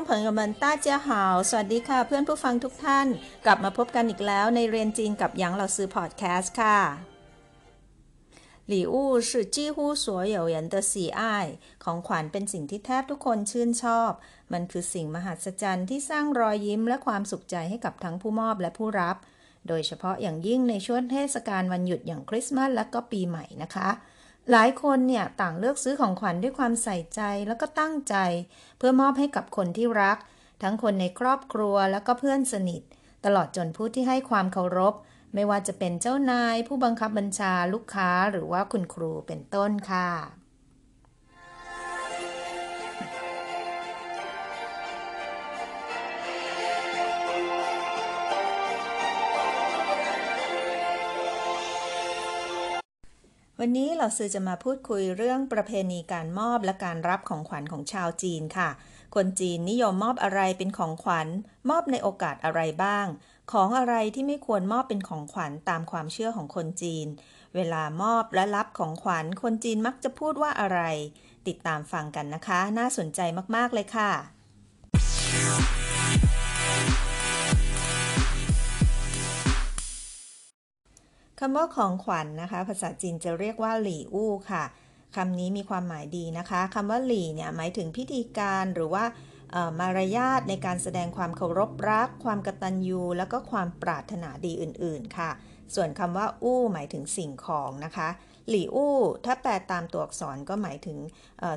งเผยกับมนตาเจหาว สวัสดีค่ะ เพื่อนผู้ฟังทุกท่าน กลับมาพบกันอีกแล้วในเรียนจีนกับหยางเราซื้อพอดแคสต์ค่ะหลี่อู่สื่อจี้ฮู้สวยเหยียนเตอสีอ้ายของขวัญเป็นสิ่งที่แทบทุกคนชื่นชอบ มันคือสิ่งมหัศจรรย์ที่สร้างรอยยิ้มและความสุขใจให้กับทั้งผู้มอบและผู้รับ โดยเฉพาะอย่างยิ่งในช่วงเทศกาลวันหยุดอย่างคริสต์มาสและก็ปีใหม่นะคะ หลายคนเนี่ยต่างเลือกซื้อของขวัญด้วยความใส่ใจแล้วก็ตั้งใจ เพื่อมอบให้กับคนที่รัก ทั้งคนในครอบครัวแล้วก็เพื่อนสนิท ตลอดจนผู้ที่ให้ความเคารพ ไม่ว่าจะเป็นเจ้านาย ผู้บังคับบัญชาลูกค้าหรือว่าคุณครูเป็นต้นค่ะ วันนี้เราซื้อจะมาพูดคุยเรื่องประเพณีการมอบและการรับของขวัญของชาวจีนค่ะ คนจีนนิยมมอบอะไรเป็นของขวัญ มอบในโอกาสอะไรบ้าง ของอะไรที่ไม่ควรมอบเป็นของขวัญตามความเชื่อของคนจีน เวลามอบและรับของขวัญ คนจีนมักจะพูดว่าอะไร ติดตามฟังกันนะคะ น่าสนใจมากๆเลยค่ะ คำว่าของขวัญนะคะ ภาษาจีนจะเรียกว่าหลี่อู้ค่ะคำนี้มีความหมายดีนะคะคำว่าหลี่เนี่ยหมายถึงพิธีการหรือว่ามารยาทในการแสดงความเคารพรัก ความกตัญญูแล้วก็ความปรารถนาดีอื่น ๆ ค่ะ ส่วนคำว่าอู้หมายถึงสิ่งของนะคะหลี่อู้ ถ้าแปลตามตัวอักษรก็หมายถึง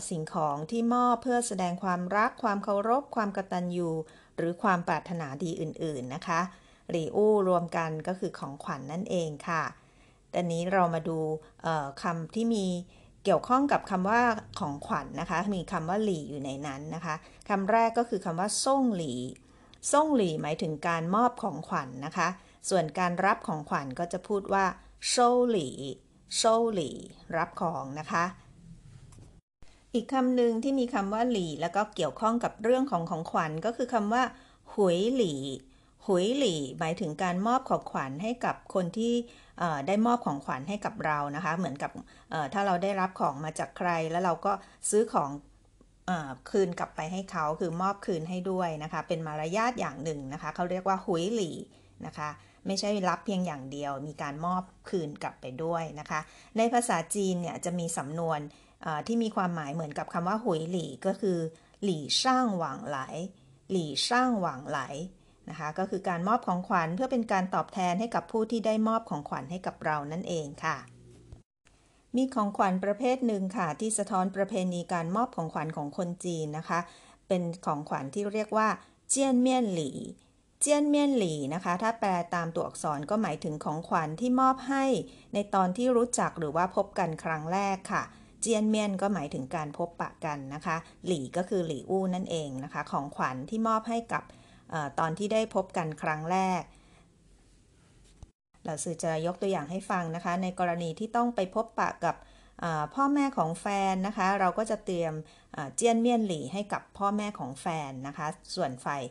สิ่งของที่มอบเพื่อแสดงความรัก ความเคารพ ความกตัญญูหรือความปรารถนาดีอื่น ๆ นะคะ หลี่อู้รวมกันก็คือของขวัญนนั่นเองค่ะตอนนี้เรามาดูคำที่มีเกี่ยวข้องกับคำว่าของขวัญนนะคะ มีคำว่าหลี่อยู่ในนั้นนะคะคำแรกก็คือคำว่าส่งหลี่ส่งหลี่หมายถึงการมอบของขวัญนนะคะ ส่วนการรับของขวัญก็จะพูดว่าโชหลี่โชหลี่รับของนะคะ อีกคำหนึ่งที่มีคำว่าหลี่แล้วก็เกี่ยวข้องกับเรื่องของของขวัญก็คือคำว่าหุยหลี่ หุยหลี่หมายถึงการมอบของขวัญให้กับคนที่ได้มอบของขวัญให้กับเรานะคะ เหมือนกับถ้าเราได้รับของมาจากใคร แล้วเราก็ซื้อของอคืนกลับไปให้เขาคือมอบคืนให้ด้วยนะคะ เป็นมารยาทอย่างหนึ่งนะคะเขาเรียกว่าหุยหลี่นะคะ ไม่ใช่รับเพียงอย่างเดียว มีการมอบคืนกลับไปด้วยนะคะ ในภาษาจีนเนี่ยจะมีสำนวนที่มีความหมายเหมือนกับคำว่าหุยหลี่ก็คือหลี่ช่างหวังไหลหลี่ช่างหวังไหล นะคะก็คือการมอบของขวัญเพื่อเป็นการตอบแทนให้กับผู้ที่ได้มอบของขวัญให้กับเรานั่นเองค่ะ มีของขวัญประเภทหนึ่งค่ะ ที่สะท้อนประเพณีการมอบของขวัญของคนจีนนะคะ เป็นของขวัญที่เรียกว่าเจียนเมียนหลี่เจียนเมียนหลี่นะคะ ถ้าแปลตามตัวอักษรก็หมายถึงของขวัญที่มอบให้ ในตอนที่รู้จักหรือว่าพบกันครั้งแรกค่ะ เจียนเมียนก็หมายถึงการพบปะกันนะคะ หลี่ก็คือหลี่อู้นั่นเองนะคะ ของขวัญที่มอบให้กับ ตอนที่ได้พบกันครั้งแรกเราสื่อจะยกตัวอย่างให้ฟังนะคะ ในกรณีที่ต้องไปพบปะกับพ่อแม่ของแฟนนะคะ เราก็จะเตรียมเจียนเมียนหลี่ให้กับพ่อแม่ของแฟนนะคะ ส่วนฝ่าย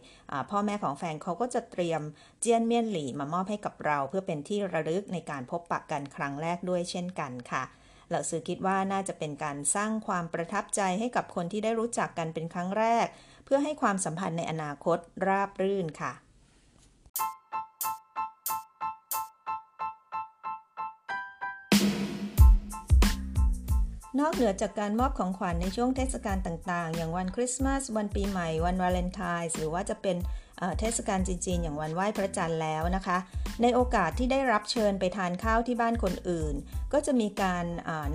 พ่อแม่ของแฟนเขาก็จะเตรียมเจียนเมียนหลี่มามอบให้กับเรา เพื่อเป็นที่ระลึกในการพบปะกันครั้งแรกด้วยเช่นกันค่ะเราซื้อคิดว่าน่าจะเป็นการสร้างความประทับใจให้กับคนที่ได้รู้จักกันเป็นครั้งแรก พื่อให้ความสัมพันธ์ในอนาคตราบรื่นค่ะ นอกเหนือจากการมอบของขวัญในช่วงเทศกาลต่างๆ อย่างวันคริสต์มาส วันปีใหม่ วันวาเลนไทน์หรือว่าจะเป็นเทศกาลจีนๆอย่างวันไหว้พระจันทร์แล้วนะคะ ในโอกาสที่ได้รับเชิญไปทานข้าวที่บ้านคนอื่น ก็จะมีการ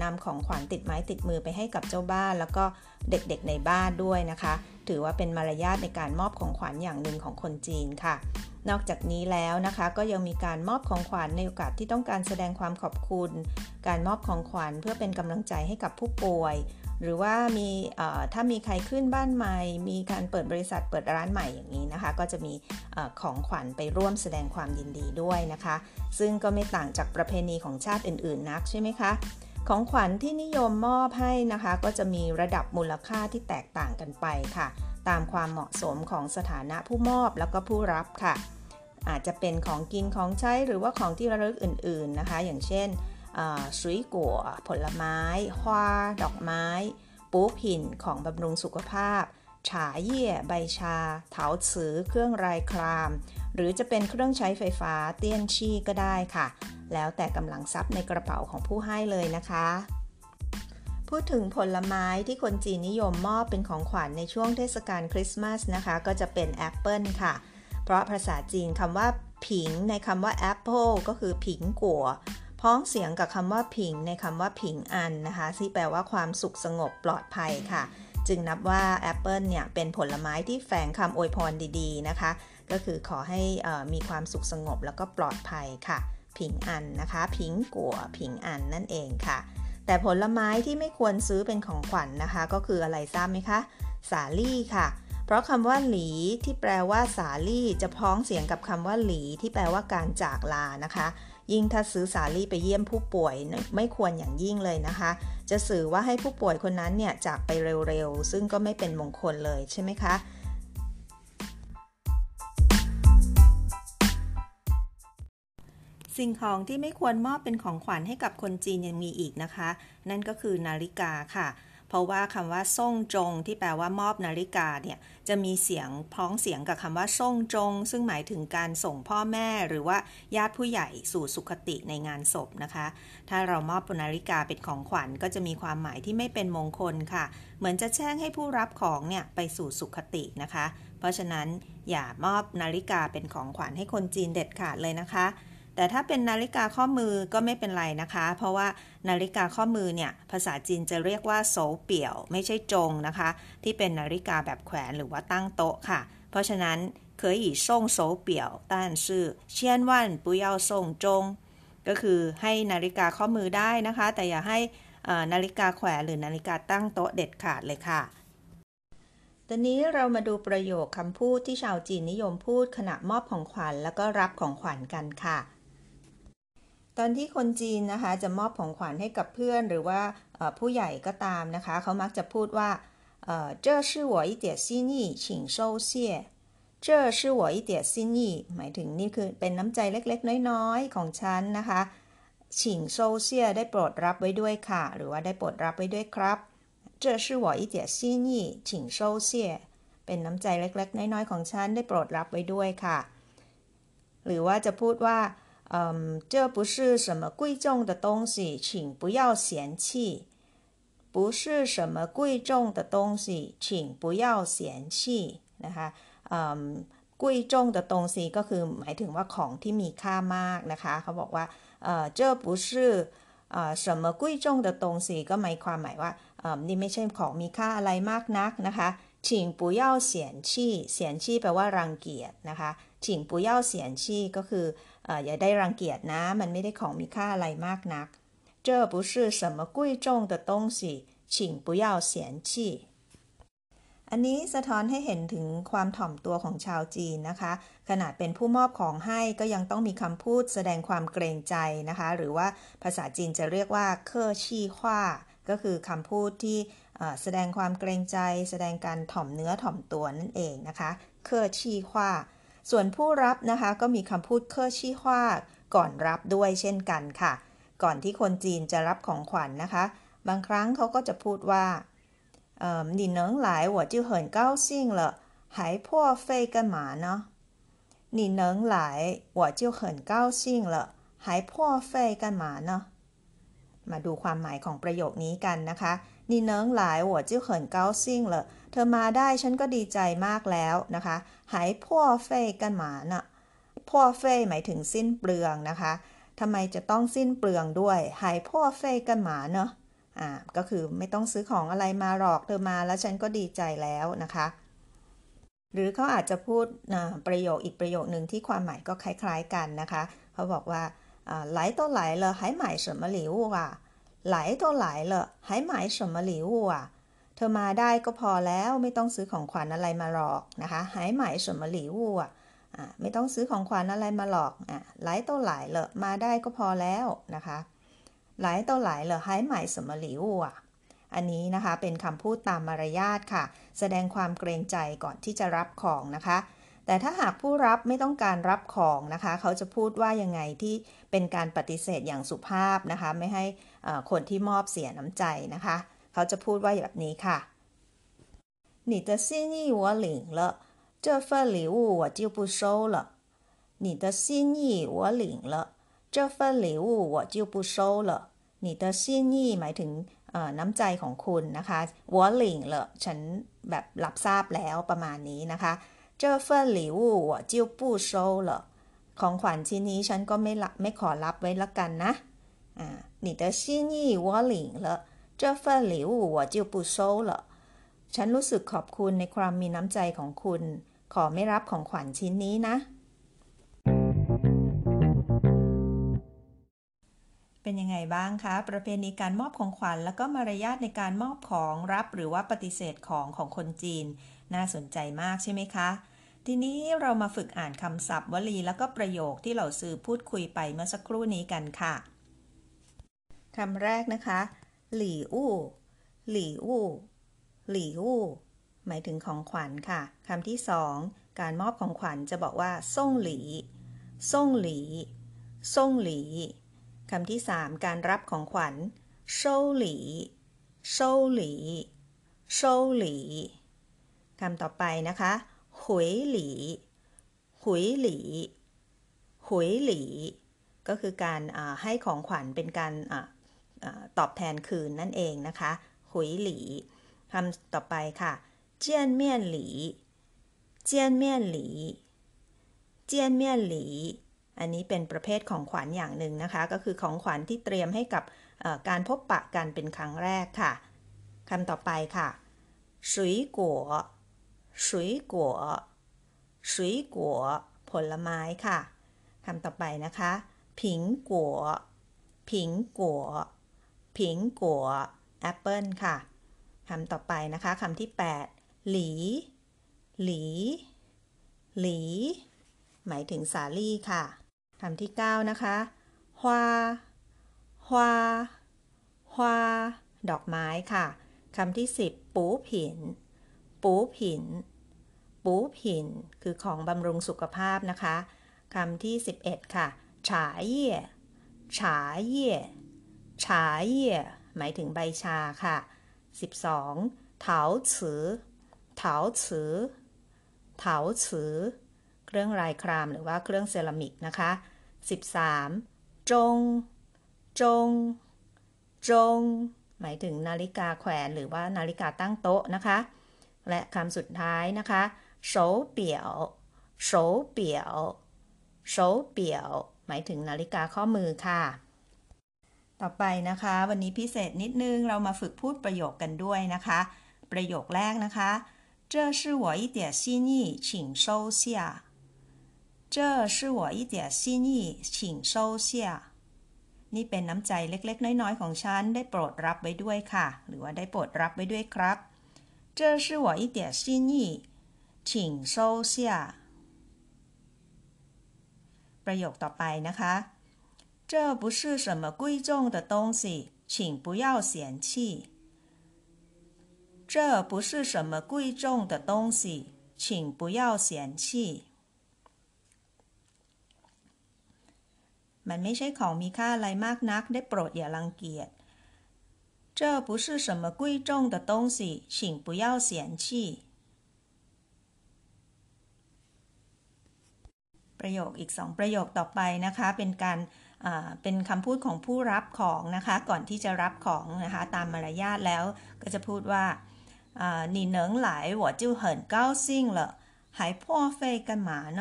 นำของขวัญติดไม้ติดมือไปให้กับเจ้าบ้าน แล้วก็เด็กๆในบ้านด้วยนะคะ ถือว่าเป็นมารยาทในการมอบของขวัญอย่างหนึ่งของคนจีนค่ะ นอกจากนี้แล้วนะคะก็ยังมีการมอบของขวัญในโอกาสที่ต้องการแสดงความขอบคุณ การมอบของขวัญเพื่อเป็นกำลังใจให้กับผู้ป่วย หรือว่ามีถ้ามีใครขึ้นบ้านใหม่ มีการเปิดบริษัทเปิดร้านใหม่อย่างนี้นะคะ ก็จะมีอของขวัญไปร่วมแสดงความยินดีด้วยนะคะ ซึ่งก็ไม่ต่างจากประเพณีของชาติอื่น ๆ นักใช่ไหมคะ ของขวัญที่นิยมมอบให้นะคะ ก็จะมีระดับมูลค่าที่แตกต่างกันไปค่ะ ตามความเหมาะสมของสถานะผู้มอบแล้วก็ผู้รับค่ะ อาจจะเป็นของกินของใช้หรือว่าของที่ระลึกอื่นๆนะคะ อย่างเช่นสุยกัวผลไม้ฮวาดอกไม้ ปูผินของบำรุงสุขภาพ ฉาเยี่ยใบชา เถาสือเครื่องรายคราม หรือจะเป็นเครื่องใช้ไฟฟ้า电器 ก็ได้ค่ะ แล้วแต่กำลังทรัพย์ในกระเป๋าของผู้ให้เลยนะคะ พูดถึงผลไม้ที่คนจีนนิยมมอบเป็นของขวัญในช่วงเทศกาลคริสต์มาสนะคะ ก็จะเป็นแอปเปิลค่ะ เพราะภาษาจีนคำว่า 苹 ในคำว่าแอปเปิลก็คือ 苹果 พ้องเสียงกับคำว่า 平 ในคำว่า 平安 นะคะที่แปลว่าความสุขสงบปลอดภัยค่ะ จึงนับว่าแอปเปิลเนี่ยเป็นผลไม้ที่แฝงคำอวยพรดีๆนะคะ ก็คือขอให้มีความสุขสงบแล้วก็ปลอดภัยค่ะ 平安 นะคะ 苹果 平安 นั่นเองค่ะ แต่ผลไม้ที่ไม่ควรซื้อเป็นของขวัญนะคะ ก็คืออะไรทราบไหมคะ สาลี่ค่ะ เพราะคำว่า 梨 ที่แปลว่าสาลี่จะพ้องเสียงกับคำว่าหลีที่แปลว่าการจากลานะคะยิ่งถ้าซื้อสาลี่ไปเยี่ยมผู้ป่วยไม่ควรอย่างยิ่งเลยนะคะ จะสื่อว่าให้ผู้ป่วยคนนั้นเนี่ยจากไปเร็วๆ ซึ่งก็ไม่เป็นมงคลเลยใช่ไหมคะ สิ่งของที่ไม่ควรมอบเป็นของขวัญให้กับคนจีนยังมีอีกนะคะ นั่นก็คือนาฬิกาค่ะ เพราะว่าคำว่าส่งจง ที่แปลว่ามอบนาฬิกาเนี่ยจะมีเสียงพ้องเสียงกับคำว่าส่งจง ซึ่งหมายถึงการส่งพ่อแม่หรือว่าญาติผู้ใหญ่สู่สุขติในงานศพนะคะ ถ้าเรามอบนาฬิกาเป็นของขวัญก็จะมีความหมายที่ไม่เป็นมงคลค่ะ เหมือนจะแช่งให้ผู้รับของเนี่ยไปสู่สุขตินะคะ เพราะฉะนั้นอย่ามอบนาฬิกาเป็นของขวัญให้คนจีนเด็ดขาดเลยนะคะ แต่ถ้าเป็นนาฬิกาข้อมือก็ไม่เป็นไรนะคะ เพราะว่านาฬิกาข้อมือเนี่ย ภาษาจีนจะเรียกว่าโสเปี่ยว ไม่ใช่จงนะคะ ที่เป็นนาฬิกาแบบแขวนหรือว่าตั้งโต๊ะค่ะ เพราะฉะนั้นเคยอีส่งโสเปี่ยวต้านซื่อเชียนวันปุยเอาส่งจง ก็คือให้นาฬิกาข้อมือได้นะคะ แต่อย่าให้นาฬิกาแขวนหรือนาฬิกาตั้งโต๊ะเด็ดขาดเลยค่ะตอนนี้เรามาดูประโยคคำพูดที่ชาวจีนนิยมพูดขณะมอบของขวัญแล้วก็รับของขวัญกันค่ะ ตอนที่คนจีนนะคะจะมอบของขวัญให้กับเพื่อนหรือว่าผู้ใหญ่ก็ตามนะคะ เขามักจะพูดว่าเจ้าชื่อหัวอีเตียซีนี่ฉิงโซเซียเจ้าชื่อหัวอีเตียซีนี่หมายถึงนี่คือเป็นน้ำใจเล็กๆ น้อยๆ ของฉันนะคะฉิงโซเซียได้โปรดรับไว้ด้วยค่ะ หรือว่าได้โปรดรับไว้ด้วยครับเจ้าชื่อหัวอีเตียซีนี่ฉิงโซเซียเป็นน้ำใจเล็กๆ น้อยๆ ของฉันได้โปรดรับไว้ด้วยค่ะ หรือว่าจะพูดว่า 嗯，这不是什么贵重的东西，请不要嫌弃。不是什么贵重的东西，请不要嫌弃นะคะ贵重的东西ก็คือหมายถึงว่าของที่มีค่ามากนะคะเขาบอกว่าเอ่อ这不是呃什么贵重的东西ก็หมายความหมายว่าเอ่อนี่ไม่ใช่ของมีค่าอะไรมากนักนะคะ请不要嫌弃嫌弃แปลว่ารังเกียจนะคะ请不要嫌弃ก็คือ อย่าได้รังเกียจนะ มันไม่ได้ของมีค่าอะไรมากนัก这不是什么贵重的东西请不要嫌弃อันนี้สะท้อนให้เห็นถึงความถ่อมตัวของชาวจีนนะคะ ขนาดเป็นผู้มอบของให้ก็ยังต้องมีคำพูดแสดงความเกรงใจนะคะ หรือว่าภาษาจีนจะเรียกว่าเคอชี่ขว้าก็คือคำพูดที่แสดงความเกรงใจ แสดงการถ่อมเนื้อถ่อมตัวนั่นเองนะคะเคอชี่ขว้า ส่วนผู้รับนะคะก็มีคำพูดเคอชี่ฮวาก่อนรับด้วยเช่นกันค่ะ ก่อนที่คนจีนจะรับของขวัญนนะคะ บางครั้งเขาก็จะพูดว่า你能来我就很高兴了还破费干嘛呢你能来我就很高兴了还破费干嘛呢มาดูความหมายของประโยคนี้กันนะคะ นี่เนิ้งหลายหัวจิ้วเขินเกาซิ่งเลยเธอมาได้ฉันก็ดีใจมากแล้วนะคะหายพ่อเฟยกันหมานะ่ะพ่อเฟยหมายถึงสิ้นเปลืองนะคะทำไมจะต้องสิ้นเปลืองด้วยหายพ่อเฟยกันหมาเนอะอ่าก็คือไม่ต้องซื้อของอะไรมาหรอกเธอมาแล้วฉันก็ดีใจแล้วนะคะ หรือเขาอาจจะพูดประโยคอีกประโยคหนึ่งที่ความหมายก็คล้าย ๆกันนะคะ เขาบอกว่าหลายต่อหลายเลยหายหมายเสมอหลิวอะ หลายตัวหลายเลยหายหมายสมมาหลิวอะเธอมาได้ก็พอแล้วไม่ต้องซื้อของขวัญอะไรมาหรอกนะคะหายหมายสมมาหลิวอะไม่ต้องซื้อของขวัญอะไรมาหรอกอะไหลตัวหลายเลยมาได้ก็พอแล้วนะคะหลายตัวหลายเลยหายหมายสมมาหลิวอะอันนี้นะคะเป็นคำพูดตามมารยาทค่ะ แสดงความเกรงใจก่อนที่จะรับของนะคะ แต่ถ้าหากผู้รับไม่ต้องการรับของนะคะ เขาจะพูดว่ายังไงที่เป็นการปฏิเสธอย่างสุภาพนะคะ ไม่ให้ คนที่มอบเสียน้ำใจนะคะ เขาจะพูดว่าแบบนี้ค่ะ你的心意我领了这份礼物我就不收了你的心意我领了这份礼物我就不收了你的心意หมายถึงน้ำใจของคุณนะคะวัวหลิงเลฉันแบบรับทราบแล้วประมาณนี้นะคะ这份礼物我就不收了ของขวัญชิ้นนี้ฉันก็ไม่ไม่ขอรับไว้ละกันนะอ่า 你的心意我领了这份礼物我就不收了ฉันรู้สึกขอบคุณในความมีน้ำใจของคุณ ขอไม่รับของขวัญชิ้นนี้นะเป็นยังไงบ้างคะ ประเพณีการมอบของขวัญ แล้วก็มารยาทในการมอบของรับหรือว่าปฏิเสธของของคนจีน น่าสนใจมากใช่ไหมคะ ทีนี้เรามาฝึกอ่านคำศัพท์วลี แล้วก็ประโยคที่เราซื้อพูดคุยไปเมื่อสักครู่นี้กันค่ะ คำแรกนะคะ หลี่อู้หลี่อู้หลี่อู้หมายถึงของขวัญค่ะ คำที่สอง การมอบของขวัญจะบอกว่า ส่งหลี่ ส่งหลี่ ส่งหลี่ คำที่สาม การรับของขวัญโชหลีโชหลีโชหลีคำต่อไปนะคะหุยหลีหุยหลีหุยหลีก็คือการให้ของขวัญเป็นการ ตอบแทนคืนนั่นเองนะคะหุยหลีคำต่อไปค่ะ เจียนเมียนหลี เจียนเมียนหลี เจียนเมียนหลี อันนี้เป็นประเภทของขวัญอย่างหนึ่งนะคะ ก็คือของขวัญที่เตรียมให้กับการพบปะกันเป็นครั้งแรกค่ะคำต่อไปค่ะสุยกัวสุยกัวสุยกัวผลไม้ค่ะคำต่อไปนะคะผิงกัวผิงกัว ผิงกัวแอปเปิลค่ะคำต่อไปนะคะคำที่ 8 หลี หลี หลี หมายถึงสาลี่ค่ะคำที่ 9 นะคะฮวาฮวาฮวาดอกไม้ค่ะคำที่ 10 ปูผิน ปูผิน ปูผิน คือของบำรุงสุขภาพนะคะคำที่ 11 ค่ะ ฉาเย่ฉาเย่ ฉาเย่หมายถึงใบชาค่ะ 12 เถาฉือเถาฉือเถาฉือเครื่องลายครามหรือว่าเครื่องเซรามิกนะคะ 13 จง จง จง หมายถึงนาฬิกาแขวนหรือว่านาฬิกาตั้งโต๊ะนะคะ และคำสุดท้ายนะคะโฉเปี่ยวโฉเปี่ยวโฉเปี่ยว หมายถึงนาฬิกาข้อมือค่ะ ต่อไปนะคะ วันนี้พิเศษนิดนึง เรามาฝึกพูดประโยคกันด้วยนะคะ ประโยคแรกนะคะ这是我一点心意请收下这是我一点心意请收下นี่เป็นน้ำใจเล็ก ๆ น้อย ๆ ของฉัน ได้โปรดรับไว้ด้วยค่ะ หรือว่าได้โปรดรับไว้ด้วยครับ这是我一点心意请收下ประโยคต่อไปนะคะ 这不是什么贵重的东西请不要嫌弃这不是什么贵重的东西请不要嫌弃มันไม่ใช่ของมีค่าอะไรมากนัก ได้โปรดอย่ารังเกียจ这不是什么贵重的东西请不要嫌弃ประโยคอีกสองประโยคต่อไปนะคะ เป็นการ เป็นคำพูดของผู้รับของนะคะ ก่อนที่จะรับของนะคะ ตามมารยาทแล้วก็จะพูดว่า你能来我就很高兴了还破费干嘛呢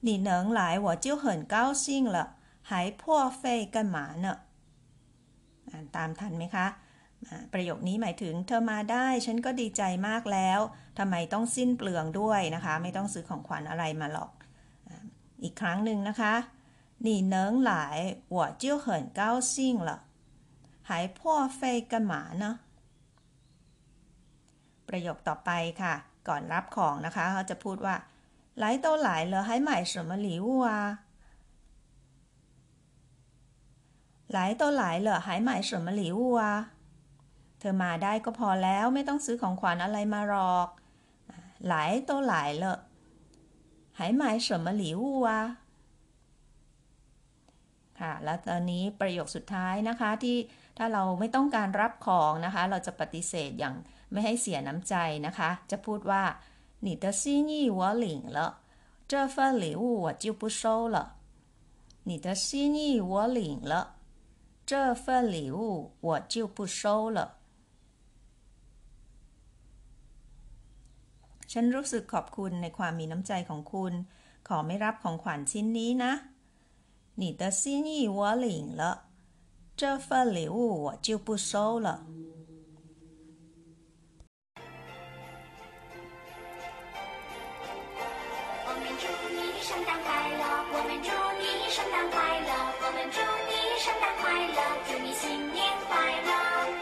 你能来我就很高兴了还破费干嘛呢อ่านตามทันไหมคะ ประโยคนี้หมายถึงเธอมาได้ ฉันก็ดีใจมากแล้วทำไมต้องสิ้นเปลืองด้วยนะคะ ไม่ต้องซื้อของขวัญอะไรมาหรอก อีกครั้งหนึ่งนะคะ你能来我就很高兴了还破费干嘛呢ประโยคต่อไปค่ะ ก่อนรับของนะคะเขาจะพูดว่า来都来了，还买什么礼物啊？ หลายต่อหลายเหรอหายหมาย什么礼物啊เ ธอมาได้ก็พอแล้วไม่ต้องซื้อของขวัญอะไรมาหรอก หลายต่อหลายเหรอหายหมาย什么礼物啊ค่ะ แล้วตอนนี้ประโยคสุดท้ายนะคะที่ถ้าเราไม่ต้องการรับของนะคะ เราจะปฏิเสธอย่างไม่ให้เสียน้ำใจนะคะ จะพูดว่า你的心意我领了这份礼物我就不收了你的心意我领了这份礼物我就不收了 ฉันรู้สึกขอบคุณในความมีน้ำใจของคุณ ขอไม่รับของขวัญชิ้นนี้นะ你的心意我领了这份礼物我就不收了我们祝你圣诞快乐，我们祝你圣诞快乐，我们祝你圣 诞快乐，祝你新年快乐。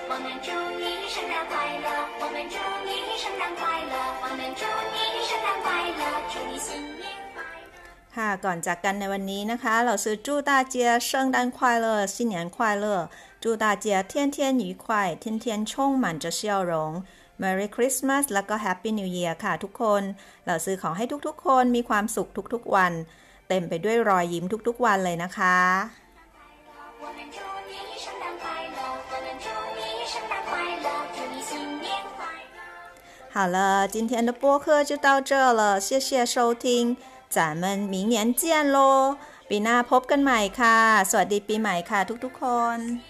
我们祝你圣诞快乐，我们祝你圣诞快乐，我们祝你圣诞快乐，祝你新年快乐。 ค่ะ ก่อนจากกันในวันนี้นะคะ เราซื้อจู大家圣诞快乐新年快乐祝大家天天愉快天天充满着笑容 Merry Christmas แล้วก็ Happy New Year ค่ะทุกคน เราซื้อของให้ทุกๆ คนมีความสุขทุกๆวัน เต็มไปด้วยรอยยิ้มทุกๆวันเลยนะคะ 好了，今天的播客就到这了，谢谢收听，咱们明年见喽ปีหน้าพบกันใหม่ค่ะ สวัสดีปีใหม่ค่ะทุกๆคน